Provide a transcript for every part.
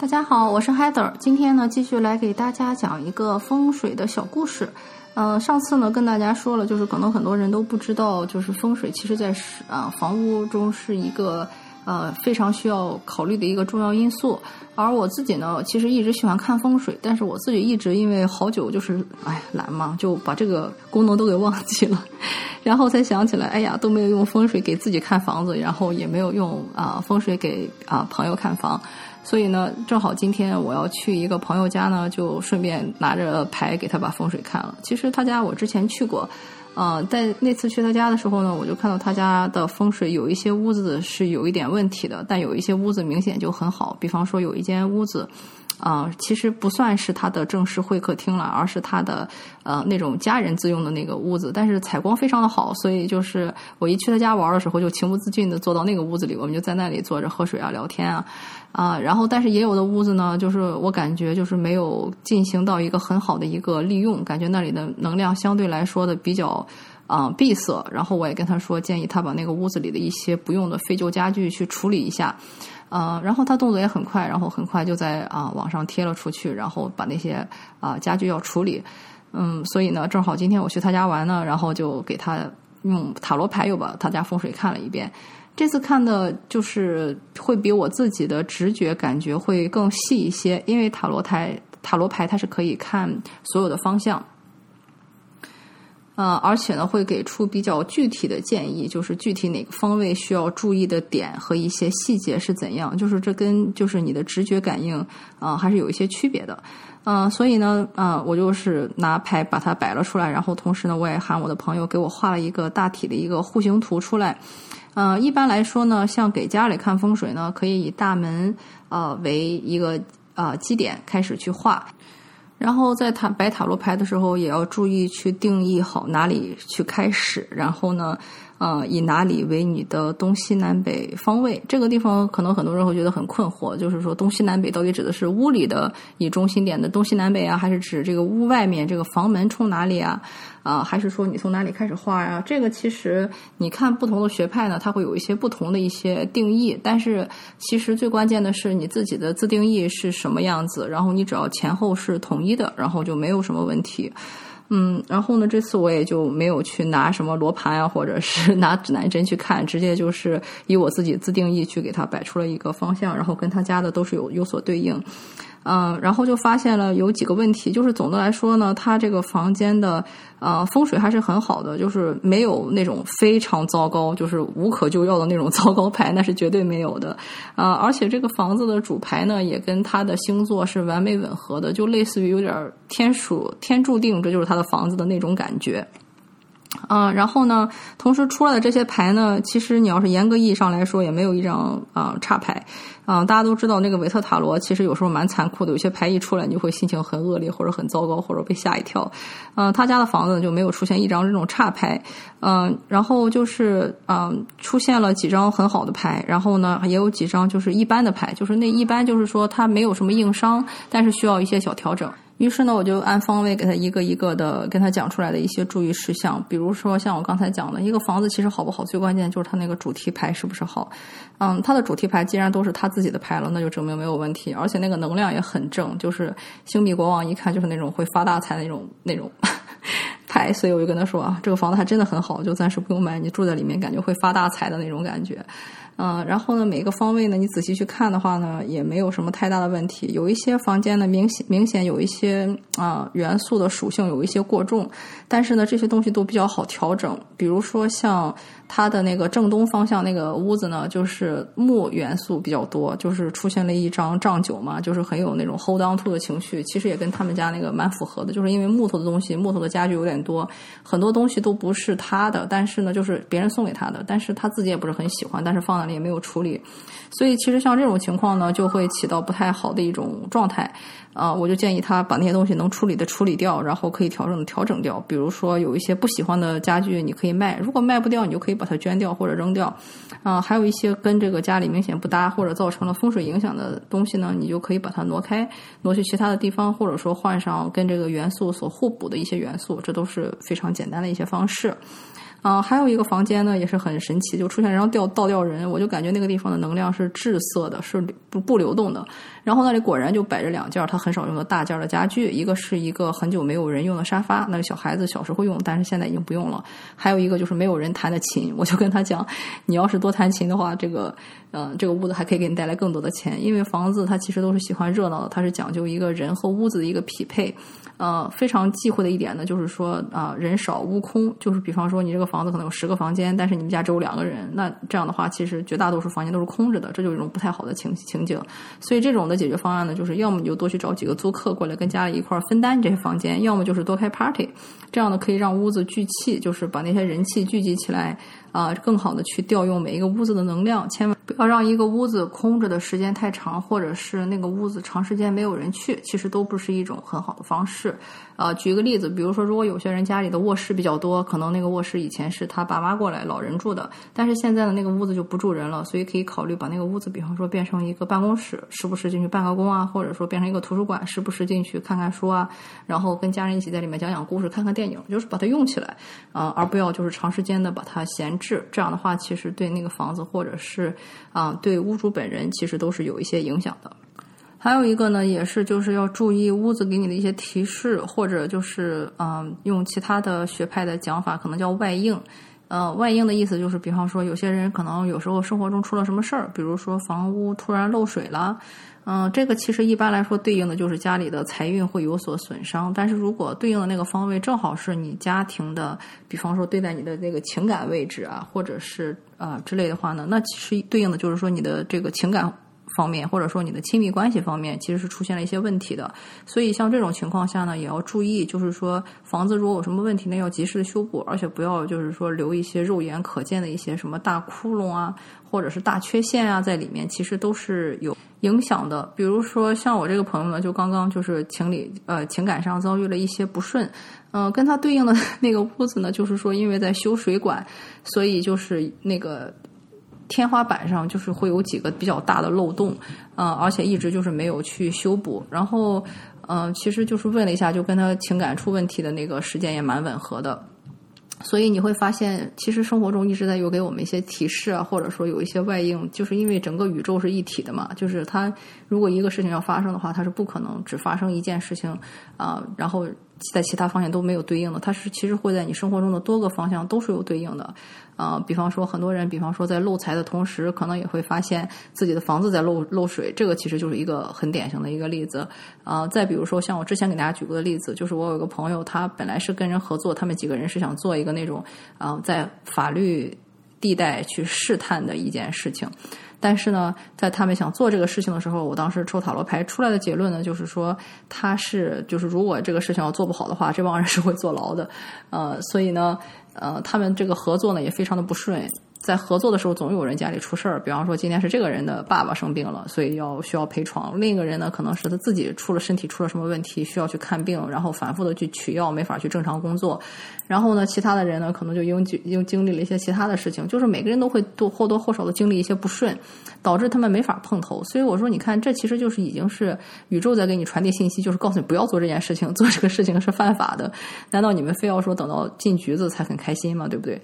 大家好，我是 Heather，今天呢继续来给大家讲一个风水的小故事。呃，上次呢跟大家说了，就是可能很多人都不知道，就是风水其实在是啊房屋中是一个呃非常需要考虑的一个重要因素。而我自己呢，其实一直喜欢看风水，但是我自己一直因为好久就是哎懒嘛，就把这个功能都给忘记了，然后才想起来，哎呀都没有用风水给自己看房子，然后也没有用啊风水给啊朋友看房。所以呢，正好今天我要去一个朋友家呢，就顺便拿着牌给他把风水看了。其实他家我之前去过，呃，在那次去他家的时候呢，我就看到他家的风水有一些屋子是有一点问题的，但有一些屋子明显就很好。比方说有一间屋子。啊，其实不算是他的正式会客厅了，而是他的呃那种家人自用的那个屋子。但是采光非常的好，所以就是我一去他家玩的时候，就情不自禁的坐到那个屋子里，我们就在那里坐着喝水啊、聊天啊啊。然后，但是也有的屋子呢，就是我感觉就是没有进行到一个很好的一个利用，感觉那里的能量相对来说的比较啊闭塞。然后我也跟他说，建议他把那个屋子里的一些不用的废旧家具去处理一下。呃，然后他动作也很快，然后很快就在啊网上贴了出去，然后把那些啊家具要处理，嗯，所以呢，正好今天我去他家玩呢，然后就给他用塔罗牌又把他家风水看了一遍。这次看的就是会比我自己的直觉感觉会更细一些，因为塔罗台塔罗牌它是可以看所有的方向。呃，而且呢，会给出比较具体的建议，就是具体哪个方位需要注意的点和一些细节是怎样，就是这跟就是你的直觉感应啊，还是有一些区别的。嗯，所以呢，呃，我就是拿牌把它摆了出来，然后同时呢，我也喊我的朋友给我画了一个大体的一个户型图出来。嗯，一般来说呢，像给家里看风水呢，可以以大门呃为一个呃基点开始去画。然后在塔摆塔罗牌的时候，也要注意去定义好哪里去开始。然后呢，呃，以哪里为你的东西南北方位？这个地方可能很多人会觉得很困惑，就是说东西南北到底指的是屋里的以中心点的东西南北啊，还是指这个屋外面这个房门冲哪里啊？啊，还是说你从哪里开始画呀？这个其实你看不同的学派呢，它会有一些不同的一些定义。但是其实最关键的是你自己的自定义是什么样子，然后你只要前后是统一的，然后就没有什么问题。嗯，然后呢，这次我也就没有去拿什么罗盘啊，或者是 拿指南针去看，直接就是以我自己自定义去给它摆出了一个方向，然后跟他家的都是有有所对应。嗯，然后就发现了有几个问题，就是总的来说呢，它这个房间的呃风水还是很好的，就是没有那种非常糟糕，就是无可救药的那种 糟糕牌，那是绝对没有的。啊，而且这个房子的主牌呢，也跟它的星座是完美吻合的，就类似于有点天属天注定，这就是他的房子的那种感觉。嗯，然后呢，同时出来的这些牌呢，其实你要是严格意义上来说，也没有一张啊差牌。啊，大家都知道那个维特塔罗其实有时候蛮残酷的，有些牌一出来，你就会心情很恶劣，或者很糟糕，或者被吓一跳。嗯，他家的房子就没有出现一张这种差牌。嗯，然后就是嗯，出现了几张很好的牌，然后呢，也有几张就是一般的牌，就是那一般就是说它没有什么硬伤，但是需要一些小调整。于是呢，我就按方位给他一个一个的跟他讲出来的一些注意事项，比如说像我刚才讲的，一个房子其实好不好，最关键就是它那个主题牌是不是好。嗯，它的主题牌既然都是他自己的牌了，那就证明没有问题，而且那个能量也很正，就是星币国王一看就是那种会发大财的那种那种。牌，所以我就跟他说啊，这个房子还真的很好，就暂时不用买，你住在里面感觉会发大财的那种感觉。嗯，然后呢，每个方位呢，你仔细去看的话呢，也没有什么太大的问题。有一些房间呢，明显明显有一些啊元素的属性有一些过重，但是呢，这些东西都比较好调整。比如说像它的那个正东方向那个屋子呢，就是木元素比较多，就是出现了一张仗九嘛，就是很有那种 hold on to 的情绪。其实也跟他们家那个蛮符合的，就是因为木头的东西，木头的家具有点多，很多东西都不是他的，但是呢，就是别人送给他的，但是他自己也不是很喜欢，但是放在。也没有处理，所以其实像这种情况呢，就会起到不太好的一种状态。啊，我就建议他把那些东西能处理的处理掉，然后可以调整的调整掉。比如说有一些不喜欢的家具，你可以卖；如果卖不掉，你就可以把它捐掉或者扔掉。啊，还有一些跟这个家里明显不搭或者造成了风水影响的东西呢，你就可以把它挪开，挪去其他的地方，或者说换上跟这个元素所互补的一些元素，这都是非常简单的一些方式。啊，还有一个房间呢，也是很神奇，就出现然后吊倒吊人，我就感觉那个地方的能量是滞涩的，是不不流动的。然后那里果然就摆着两件他很少用的大件的家具，一个是一个很久没有人用的沙发，那个小孩子小时候用，但是现在已经不用了。还有一个就是没有人弹的琴，我就跟他讲，你要是多弹琴的话，这个，嗯，这个屋子还可以给你带来更多的钱，因为房子它其实都是喜欢热闹的，它是讲究一个人和屋子的一个匹配。呃，非常忌讳的一点呢，就是说啊，人少屋空，就是比方说你这个房子可能有十个房间，但是你们家只有两个人，那这样的话，其实绝大多数房间都是空着的，这就是一种不太好的情情景。所以这种的解决方案呢，就是要么你就多去找几个租客过来跟家里一块儿分担这些房间，要么就是多开 party，这样呢可以让屋子聚气，就是把那些人气聚集起来。啊，更好的去调用每一个屋子的能量，千万不要让一个屋子空着的时间太长，或者是那个屋子长时间没有人去，其实都不是一种很好的方式。啊，举个例子，比如说，如果有些人家里的卧室比较多，可能那个卧室以前是他爸妈过来老人住的，但是现在的那个屋子就不住人了，所以可以考虑把那个屋子，比方说变成一个办公室，时不时进去办个公啊，或者说变成一个图书馆，时不时进去看看书啊，然后跟家人一起在里面讲讲故事、看看电影，就是把它用起来啊，而不要就是长时间的把它闲置。这样的话，其实对那个房子或者是啊对屋主本人，其实都是有一些影响的。还有一个呢，也是就是要注意屋子给你的一些提示，或者就是嗯，用其他的学派的讲法，可能叫外应。呃，外应的意思就是，比方说有些人可能有时候生活中出了什么事儿，比如说房屋突然漏水了，嗯，这个其实一般来说对应的就是家里的财运会有所损伤。但是如果对应的那个方位正好是你家庭的，比方说对待你的那个情感位置啊，或者是啊之类的话呢，那其实对应的就是说你的这个情感。方面，或者说你的亲密关系方面，其实是出现了一些问题的。所以像这种情况下呢，也要注意，就是说房子如果有什么问题呢，要及时的修补，而且不要就是说留一些肉眼可见的一些什么大窟窿啊，或者是大缺陷啊在里面，其实都是有影响的。比如说像我这个朋友呢，就刚刚就是情理呃情感上遭遇了一些不顺，嗯，跟他对应的那个屋子呢，就是说因为在修水管，所以就是那个。天花板上就是会有几个比较大的漏洞，嗯，而且一直就是没有去修补。然后，嗯，其实就是问了一下，就跟他情感出问题的那个时间也蛮吻合的。所以你会发现，其实生活中一直在有给我们一些提示啊，或者说有一些外应，就是因为整个宇宙是一体的嘛，就是它如果一个事情要发生的话，它是不可能只发生一件事情啊，然后。在其他方向都没有对应的，它是其实会在你生活中的多个方向都是有对应的，啊，比方说很多人，比方说在漏财的同时，可能也会发现自己的房子在漏漏水，这个其实就是一个很典型的一个例子，啊，再比如说像我之前给大家举过的例子，就是我有个朋友，他本来是跟人合作，他们几个人是想做一个那种啊，在法律地带去试探的一件事情。但是呢，在他们想做这个事情的时候，我当时抽塔罗牌出来的结论呢，就是说他是就是如果这个事情要做不好的话，这帮人是会坐牢的，呃，所以呢，呃，他们这个合作呢也非常的不顺。在合作的时候，总有人家里出事儿。比方说，今天是这个人的爸爸生病了，所以要需要陪床；另一个人呢，可能是他自己出了身体出了什么问题，需要去看病，然后反复的去取药，没法去正常工作。然后呢，其他的人呢，可能就因经经历了一些其他的事情，就是每个人都会多或多或少的经历一些不顺，导致他们没法碰头。所以我说，你看，这其实就是已经是宇宙在给你传递信息，就是告诉你不要做这件事情，做这个事情是犯法的。难道你们非要说等到进局子才很开心吗？对不对？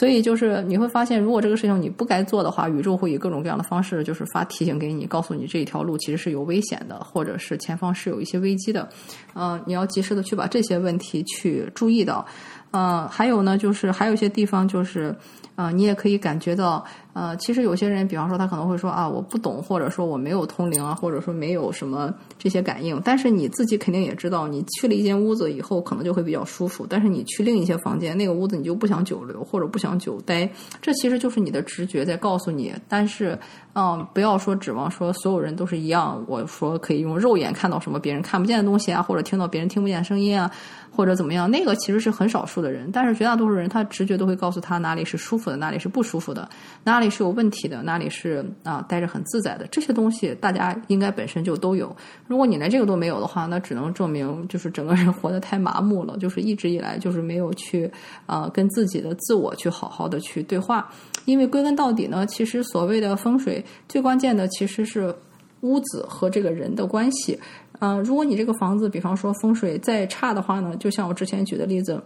所以就是你会发现，如果这个事情你不该做的话，宇宙会以各种各样的方式，就是发提醒给你，告诉你这一条路其实是有危险的，或者是前方是有一些危机的，嗯，你要及时的去把这些问题去注意到，嗯，还有呢，就是还有一些地方就是。啊，你也可以感觉到，呃，其实有些人，比方说他可能会说啊，我不懂，或者说我没有通灵啊，或者说没有什么这些感应。但是你自己肯定也知道，你去了一间屋子以后，可能就会比较舒服。但是你去另一些房间，那个屋子你就不想久留，或者不想久待。这其实就是你的直觉在告诉你。但是，嗯，不要说指望说所有人都是一样。我说可以用肉眼看到什么别人看不见的东西啊，或者听到别人听不见声音啊。或者怎么样，那个其实是很少数的人，但是绝大多数人他直觉都会告诉他哪里是舒服的，哪里是不舒服的，哪里是有问题的，哪里是啊待着很自在的。这些东西大家应该本身就都有。如果你连这个都没有的话，那只能证明就是整个人活得太麻木了，就是一直以来就是没有去啊跟自己的自我去好好的去对话。因为归根到底呢，其实所谓的风水最关键的其实是屋子和这个人的关系。嗯，如果你这个房子，比方说风水再差的话呢，就像我之前举的例子，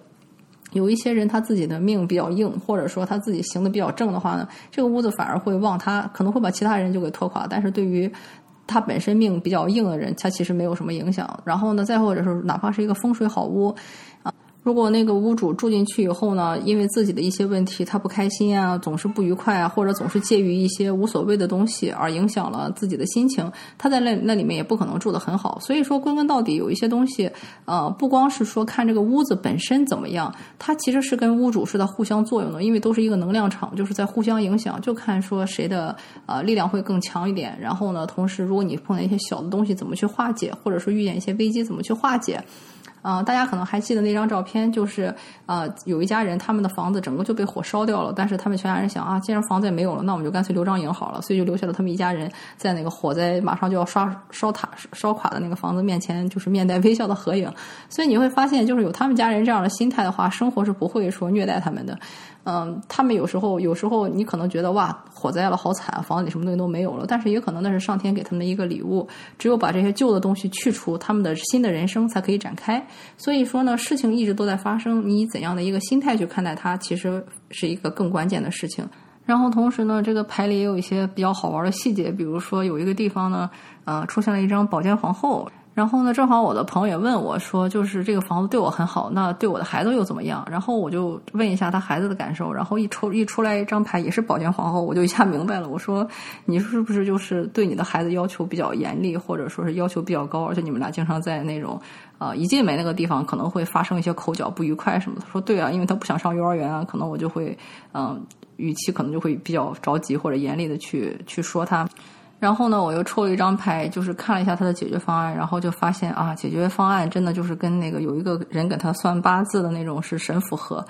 有一些人他自己的命比较硬，或者说他自己行的比较正的话呢，这个屋子反而会旺他，可能会把其他人就给拖垮。但是对于他本身命比较硬的人，他其实没有什么影响。然后呢，再或者是哪怕是一个风水好屋。啊如果那个屋主住进去以后呢，因为自己的一些问题，他不开心啊，总是不愉快啊，或者总是介于一些无所谓的东西而影响了自己的心情，他在那那里面也不可能住得很好。所以说，归根到底，有一些东西，呃，不光是说看这个屋子本身怎么样，它其实是跟屋主是在互相作用的，因为都是一个能量场，就是在互相影响，就看说谁的呃力量会更强一点。然后呢，同时如果你碰到一些小的东西，怎么去化解，或者说遇见一些危机，怎么去化解。嗯，大家可能还记得那张照片，就是呃，有一家人他们的房子整个就被火烧掉了，但是他们全家人想啊，既然房子也没有了，那我们就干脆留张影好了，所以就留下了他们一家人在那个火灾马上就要刷烧塌烧垮的那个房子面前，就是面带微笑的合影。所以你会发现，就是有他们家人这样的心态的话，生活是不会说虐待他们的。嗯，他们有时候，有时候你可能觉得哇，火灾了，好惨，房子里什么东西都没有了。但是也可能那是上天给他们一个礼物。只有把这些旧的东西去除，他们的新的人生才可以展开。所以说呢，事情一直都在发生，你以怎样的一个心态去看待它，其实是一个更关键的事情。然后同时呢，这个牌里也有一些比较好玩的细节，比如说有一个地方呢，呃，出现了一张宝剑皇后。然后呢，正好我的朋友也问我说，就是这个房子对我很好，那对我的孩子又怎么样？然后我就问一下他孩子的感受，然后一抽一出来一张牌也是宝剑皇后，我就一下明白了。我说你是不是就是对你的孩子要求比较严厉，或者说是要求比较高，而且你们俩经常在那种啊一进门那个地方可能会发生一些口角不愉快什么的？他说对啊，因为他不想上幼儿园啊，可能我就会嗯语气可能就会比较着急或者严厉的去去说他。然后呢，我又抽了一张牌，就是看了一下他的解决方案，然后就发现啊，解决方案真的就是跟那个有一个人给他算八字的那种是神符合，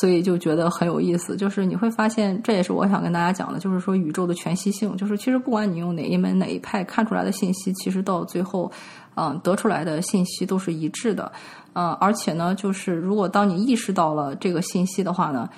所以就觉得很有意思。就是你会发现，这也是我想跟大家讲的，就是说宇宙的全息性，就是其实不管你用哪一门哪一派看出来的信息，其实到最后，嗯，得出来的信息都是一致的，嗯，而且呢，就是如果当你意识到了这个信息的话呢。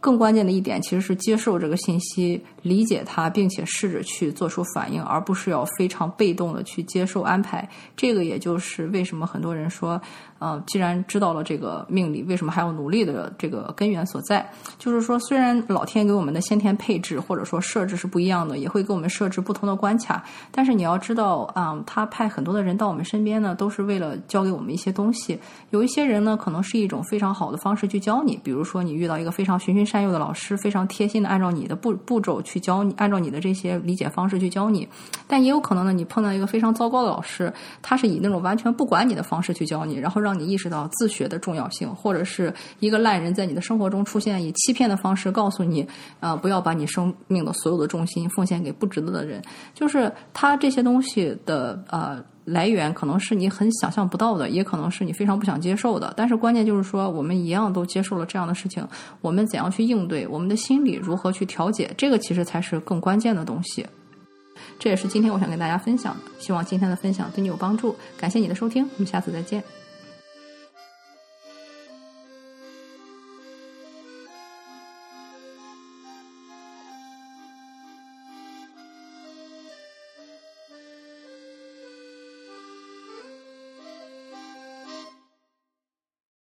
更关键的一点其实是接受这个信息，理解它，并且试着去做出反应，而不是要非常被动的去接受安排。这个也就是为什么很多人说。呃，既然知道了这个命理，为什么还要努力的这个根源所在？就是说，虽然老天给我们的先天配置或者说设置是不一样的，也会给我们设置不同的关卡，但是你要知道，啊，他派很多的人到我们身边呢，都是为了教给我们一些东西。有一些人呢，可能是一种非常好的方式去教你，比如说你遇到一个非常循循善诱的老师，非常贴心的按照你的步步骤去教你，按照你的这些理解方式去教你。但也有可能呢，你碰到一个非常糟糕的老师，他是以那种完全不管你的方式去教你，然后让。让你意识到自学的重要性，或者是一个烂人在你的生活中出现，以欺骗的方式告诉你，啊，不要把你生命的所有的重心奉献给不值得的人。就是他这些东西的呃来源，可能是你很想象不到的，也可能是你非常不想接受的。但是关键就是说，我们一样都接受了这样的事情，我们怎样去应对，我们的心理如何去调节，这个其实才是更关键的东西。这也是今天我想跟大家分享的，希望今天的分享对你有帮助。感谢你的收听，我们下次再见。